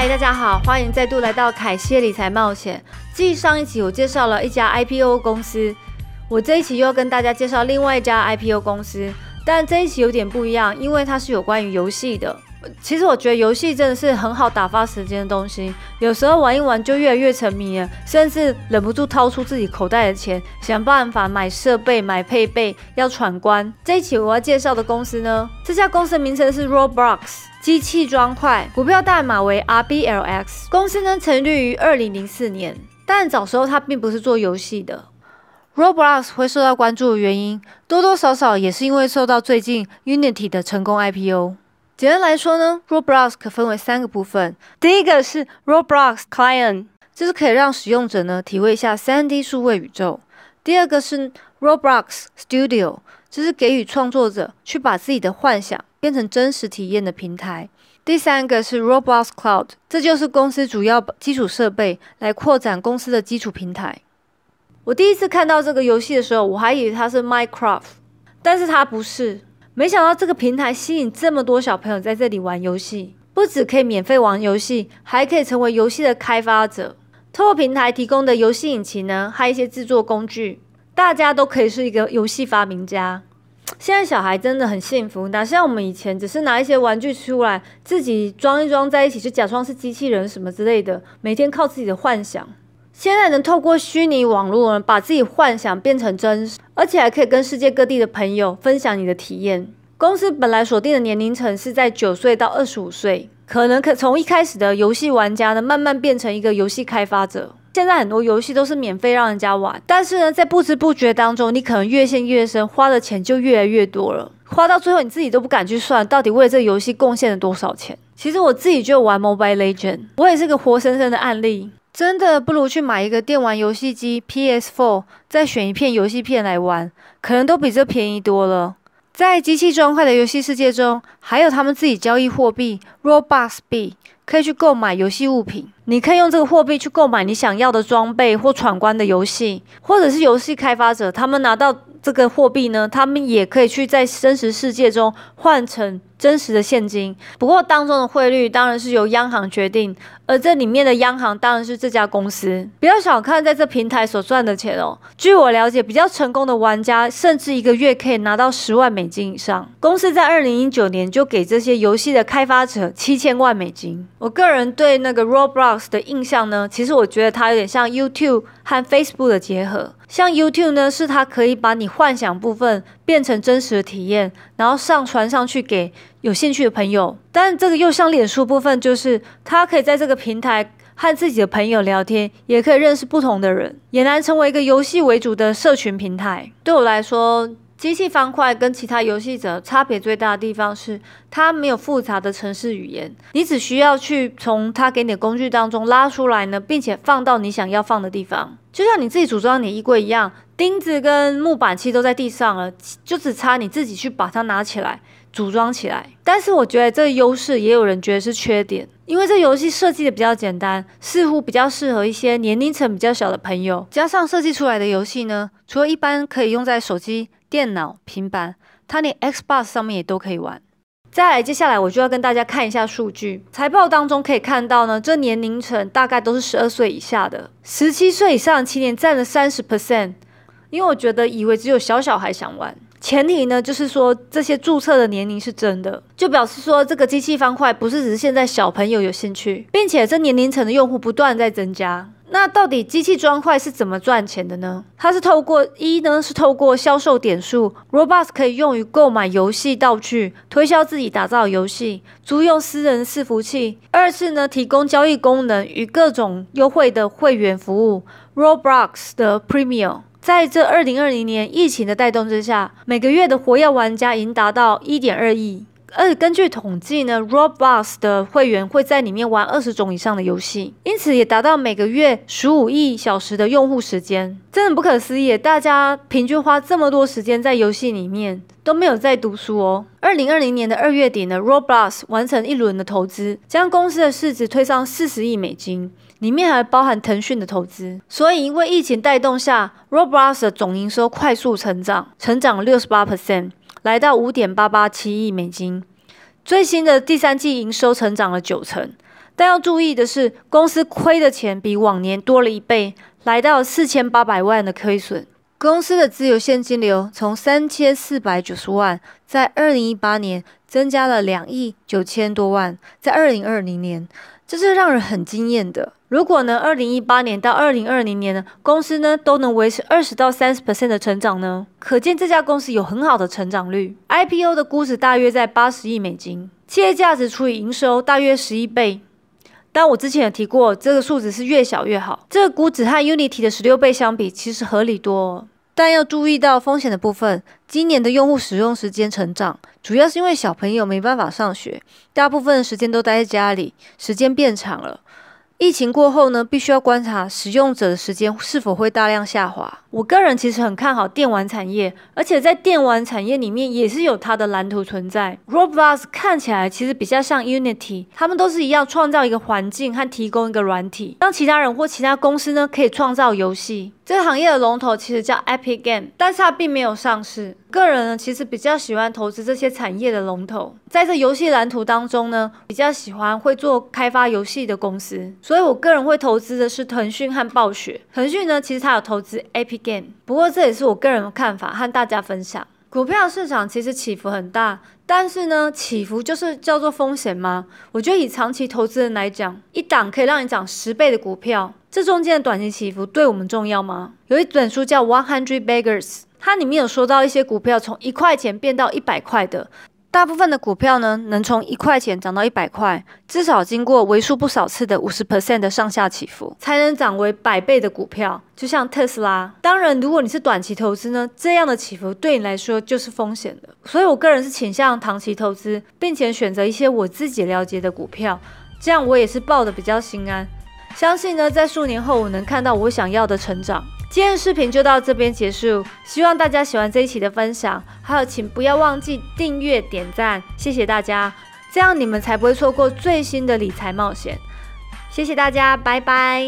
嗨，大家好，欢迎再度来到凯西理财冒险。继上一期我介绍了一家 IPO 公司，我这一期又要跟大家介绍另外一家 IPO 公司，但这一期有点不一样，因为它是有关于游戏的。其实我觉得游戏真的是很好打发时间的东西，有时候玩一玩就越来越沉迷了，甚至忍不住掏出自己口袋的钱，想办法买设备、买配备，要闯关。这一期我要介绍的公司呢，这家公司名称是 Roblox 机器砖块，股票代码为 RBLX。公司呢成立于二零零四年，但早时候它并不是做游戏的。Roblox 会受到关注的原因，多多少少也是因为受到最近 Unity 的成功 IPO。简单来说呢，Roblox 可分为三个部分。第一个是 Roblox Client，这是可以让使用者呢体会一下 3D 数位宇宙。第二个是 Roblox Studio，这是给予创作者去把自己的幻想变成真实体验的平台。第三个是 Roblox Cloud，这就是公司主要基础设备来扩展公司的基础平台。我第一次看到这个游戏的时候，我还以为它是 Minecraft，但是它不是。没想到这个平台吸引这么多小朋友在这里玩游戏，不止可以免费玩游戏，还可以成为游戏的开发者。透过平台提供的游戏引擎呢，还有一些制作工具，大家都可以是一个游戏发明家。现在小孩真的很幸福，哪像我们以前只是拿一些玩具出来，自己装一装在一起，就假装是机器人什么之类的，每天靠自己的幻想。现在能透过虚拟网络，把自己幻想变成真实，而且还可以跟世界各地的朋友分享你的体验。公司本来锁定的年龄层是在九岁到二十五岁，可能可从一开始的游戏玩家呢，慢慢变成一个游戏开发者。现在很多游戏都是免费让人家玩，但是呢，在不知不觉当中，你可能越陷越深，花的钱就越来越多了，花到最后你自己都不敢去算，到底为这个游戏贡献了多少钱。其实我自己就玩 Mobile Legend，我也是个活生生的案例。真的不如去买一个电玩游戏机 PS4，再选一片游戏片来玩，可能都比这便宜多了。在机器砖块的游戏世界中，还有他们自己交易货币 Robux 币，可以去购买游戏物品。你可以用这个货币去购买你想要的装备或闯关的游戏，或者是游戏开发者他们拿到这个货币呢，他们也可以去在真实世界中换成。真实的现金，不过当中的汇率当然是由央行决定，而这里面的央行当然是这家公司。不要小看在这平台所赚的钱哦。据我了解，比较成功的玩家甚至一个月可以拿到十万美金以上。公司在二零一九年就给这些游戏的开发者七千万美金。我个人对那个 Roblox 的印象呢，其实我觉得它有点像 YouTube 和 Facebook 的结合。像 YouTube 呢，是它可以把你幻想部分变成真实的体验，然后上传上去给有兴趣的朋友。但这个又像脸书部分，就是它可以在这个平台和自己的朋友聊天，也可以认识不同的人，也难成为一个游戏为主的社群平台。对我来说，机器方块跟其他游戏者差别最大的地方是，它没有复杂的程式语言，你只需要去从它给你的工具当中拉出来呢，并且放到你想要放的地方，就像你自己组装你衣柜一样，钉子跟木板漆都在地上了，就只差你自己去把它拿起来组装起来。但是我觉得这个优势也有人觉得是缺点，因为这游戏设计的比较简单，似乎比较适合一些年龄层比较小的朋友。加上设计出来的游戏呢，除了一般可以用在手机。电脑、平板，它连 Xbox 上面也都可以玩。再来，接下来我就要跟大家看一下数据。财报当中可以看到呢，这年龄层大概都是十二岁以下的，十七岁以上的青年占了三十 percent。因为我觉得以为只有小小孩想玩，前提呢就是说这些注册的年龄是真的，就表示说这个机器方块不是只是现在小朋友有兴趣，并且这年龄层的用户不断在增加。那到底机器砖块是怎么赚钱的呢？它是透过一呢是透过销售点数，Robux 可以用于购买游戏道具，推销自己打造游戏，租用私人伺服器；二是呢提供交易功能与各种优惠的会员服务，Robux 的 Premium。在这二零二零年疫情的带动之下，每个月的活跃玩家已经达到一点二亿。而且根据统计呢，Roblox 的会员会在里面玩二十种以上的游戏，因此也达到每个月十五亿小时的用户时间，真的不可思议！大家平均花这么多时间在游戏里面，都没有在读书哦。二零二零年的二月底呢，Roblox 完成一轮的投资，将公司的市值推上四十亿美金，里面还包含腾讯的投资。所以因为疫情带动下，Roblox 的总营收快速成长，成长六十八 percent。来到五点八八七亿美金，最新的第三季营收成长了九成，但要注意的是，公司亏的钱比往年多了一倍，来到四千八百万的亏损。公司的自由现金流从三千四百九十万，在二零一八年增加了两亿九千多万，在二零二零年，这是让人很惊艳的。如果呢，二零一八年到二零二零年呢，公司呢都能维持二十到三十 percent 的成长呢，可见这家公司有很好的成长率。IPO 的估值大约在八十亿美金，企业价值除以营收大约十一倍。但我之前也提过，这个数值是越小越好。这个估值和 Unity 的十六倍相比，其实合理多。但要注意到风险的部分，今年的用户使用时间成长，主要是因为小朋友没办法上学，大部分时间都待在家里，时间变长了。疫情过后呢，必须要观察使用者的时间是否会大量下滑。我个人其实很看好电玩产业，而且在电玩产业里面也是有它的蓝图存在。Roblox 看起来其实比较像 Unity，他们都是一样创造一个环境和提供一个软体，让其他人或其他公司呢可以创造游戏。这个行业的龙头其实叫 Epic Game，但是它并没有上市。个人呢，其实比较喜欢投资这些产业的龙头。在这游戏蓝图当中呢，比较喜欢会做开发游戏的公司，所以我个人会投资的是腾讯和暴雪。腾讯呢，其实它有投资 Epic Game，不过这也是我个人的看法，和大家分享。股票市场其实起伏很大，但是呢，起伏就是叫做风险吗？我觉得以长期投资人来讲，一档可以让你涨十倍的股票，这中间的短期起伏对我们重要吗？有一本书叫《One Hundred Beggars》，它里面有说到一些股票从一块钱变到一百块的。大部分的股票呢，能从一块钱涨到一百块，至少经过为数不少次的五十 percent 的上下起伏，才能涨为百倍的股票。就像特斯拉。当然，如果你是短期投资呢，这样的起伏对你来说就是风险的。所以我个人是倾向长期投资，并且选择一些我自己了解的股票，这样我也是抱的比较心安。相信呢，在数年后我能看到我想要的成长。今天的视频就到这边结束，希望大家喜欢这一期的分享，还有请不要忘记订阅、点赞，谢谢大家，这样你们才不会错过最新的理财冒险。谢谢大家，拜拜。